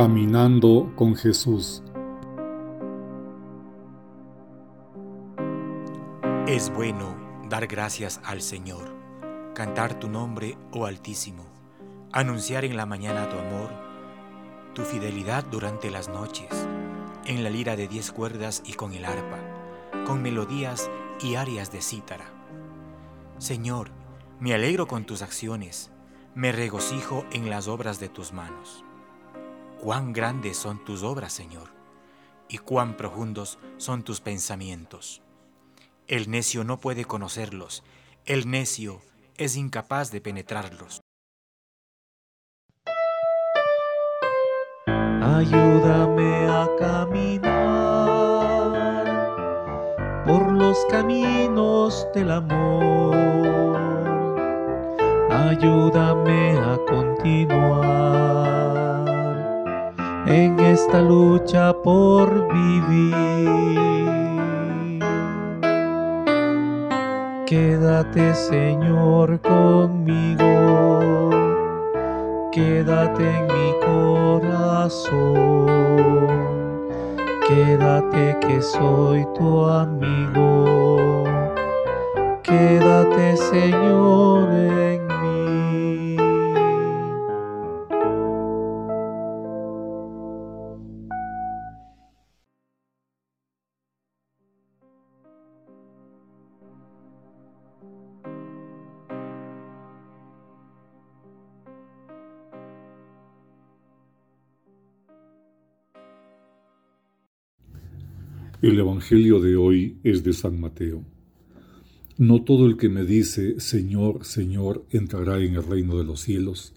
Caminando con Jesús. Es bueno dar gracias al Señor, cantar tu nombre, oh Altísimo, anunciar en la mañana tu amor, tu fidelidad durante las noches, en la lira de diez cuerdas y con el arpa, con melodías y arias de cítara. Señor, me alegro con tus acciones, me regocijo en las obras de tus manos. Cuán grandes son tus obras, Señor, y cuán profundos son tus pensamientos. El necio no puede conocerlos, el necio es incapaz de penetrarlos. Ayúdame a caminar por los caminos del amor. Ayúdame a continuar en esta lucha por vivir. Quédate Señor conmigo, quédate en mi corazón, quédate que soy tu amigo, quédate Señor en El Evangelio de hoy es de San Mateo. No todo el que me dice, Señor, Señor, entrará en el reino de los cielos,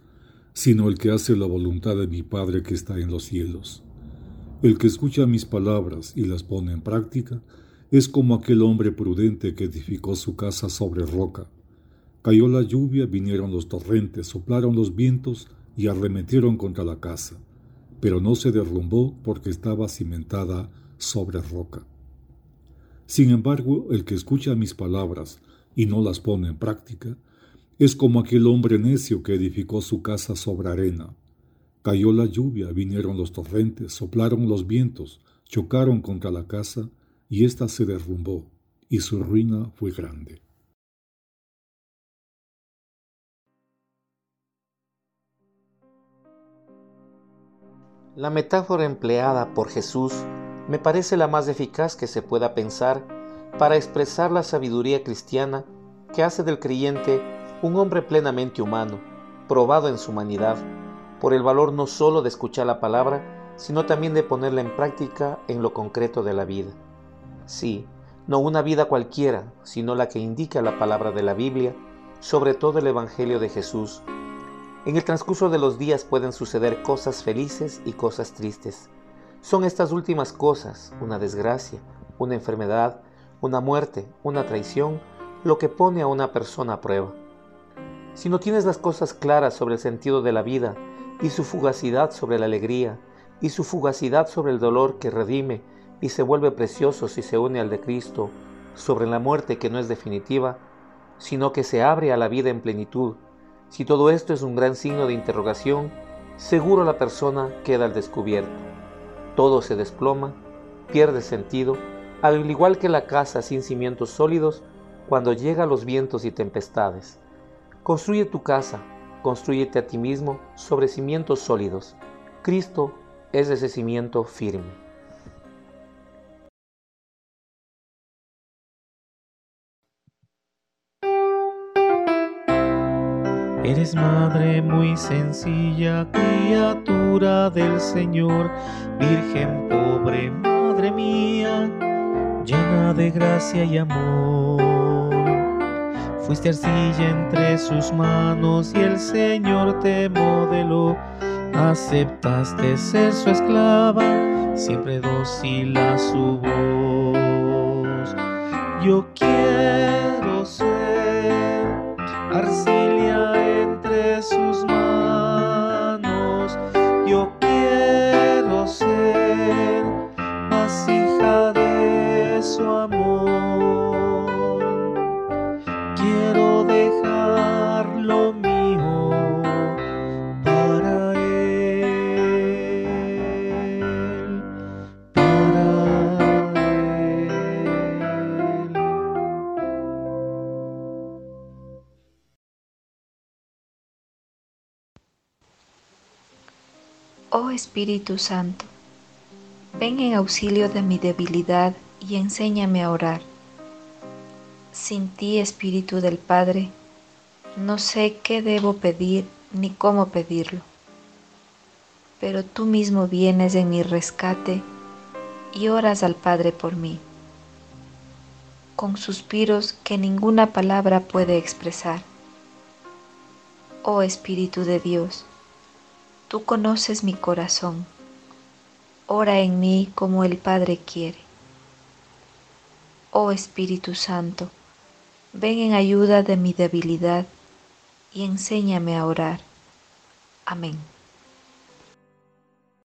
sino el que hace la voluntad de mi Padre que está en los cielos. El que escucha mis palabras y las pone en práctica, es como aquel hombre prudente que edificó su casa sobre roca. Cayó la lluvia, vinieron los torrentes, soplaron los vientos y arremetieron contra la casa, pero no se derrumbó porque estaba cimentada sobre roca. Sin embargo, el que escucha mis palabras y no las pone en práctica, es como aquel hombre necio que edificó su casa sobre arena. Cayó la lluvia, vinieron los torrentes, soplaron los vientos, chocaron contra la casa, y ésta se derrumbó, y su ruina fue grande. La metáfora empleada por Jesús me parece la más eficaz que se pueda pensar para expresar la sabiduría cristiana que hace del creyente un hombre plenamente humano, probado en su humanidad, por el valor no sólo de escuchar la palabra, sino también de ponerla en práctica en lo concreto de la vida. Sí, no una vida cualquiera, sino la que indica la palabra de la Biblia, sobre todo el Evangelio de Jesús. En el transcurso de los días pueden suceder cosas felices y cosas tristes son estas últimas cosas, una desgracia, una enfermedad, una muerte, una traición, lo que pone a una persona a prueba. Si no tienes las cosas claras sobre el sentido de la vida y su fugacidad sobre la alegría y su fugacidad sobre el dolor que redime y se vuelve precioso si se une al de Cristo, sobre la muerte que no es definitiva, sino que se abre a la vida en plenitud, si todo esto es un gran signo de interrogación, seguro la persona queda al descubierto todo se desploma, pierde sentido, al igual que la casa sin cimientos sólidos cuando llega los vientos y tempestades. Construye tu casa, construyete a ti mismo sobre cimientos sólidos. Cristo es ese cimiento firme. Eres madre muy sencilla, criatura del Señor, Virgen pobre, madre mía, llena de gracia y amor. Fuiste arcilla entre sus manos y el Señor te modeló. Aceptaste ser su esclava, siempre dócil a su voz. Yo quiero ser arcilla entre sus manos. Yo quiero ser vasija de su amor. Quiero Oh Espíritu Santo, ven en auxilio de mi debilidad y enséñame a orar. Sin ti, Espíritu del Padre, no sé qué debo pedir ni cómo pedirlo, pero tú mismo vienes en mi rescate y oras al Padre por mí, con suspiros que ninguna palabra puede expresar. Oh Espíritu de Dios, Tú conoces mi corazón. Ora en mí como el Padre quiere. Oh Espíritu Santo, ven en ayuda de mi debilidad y enséñame a orar. Amén.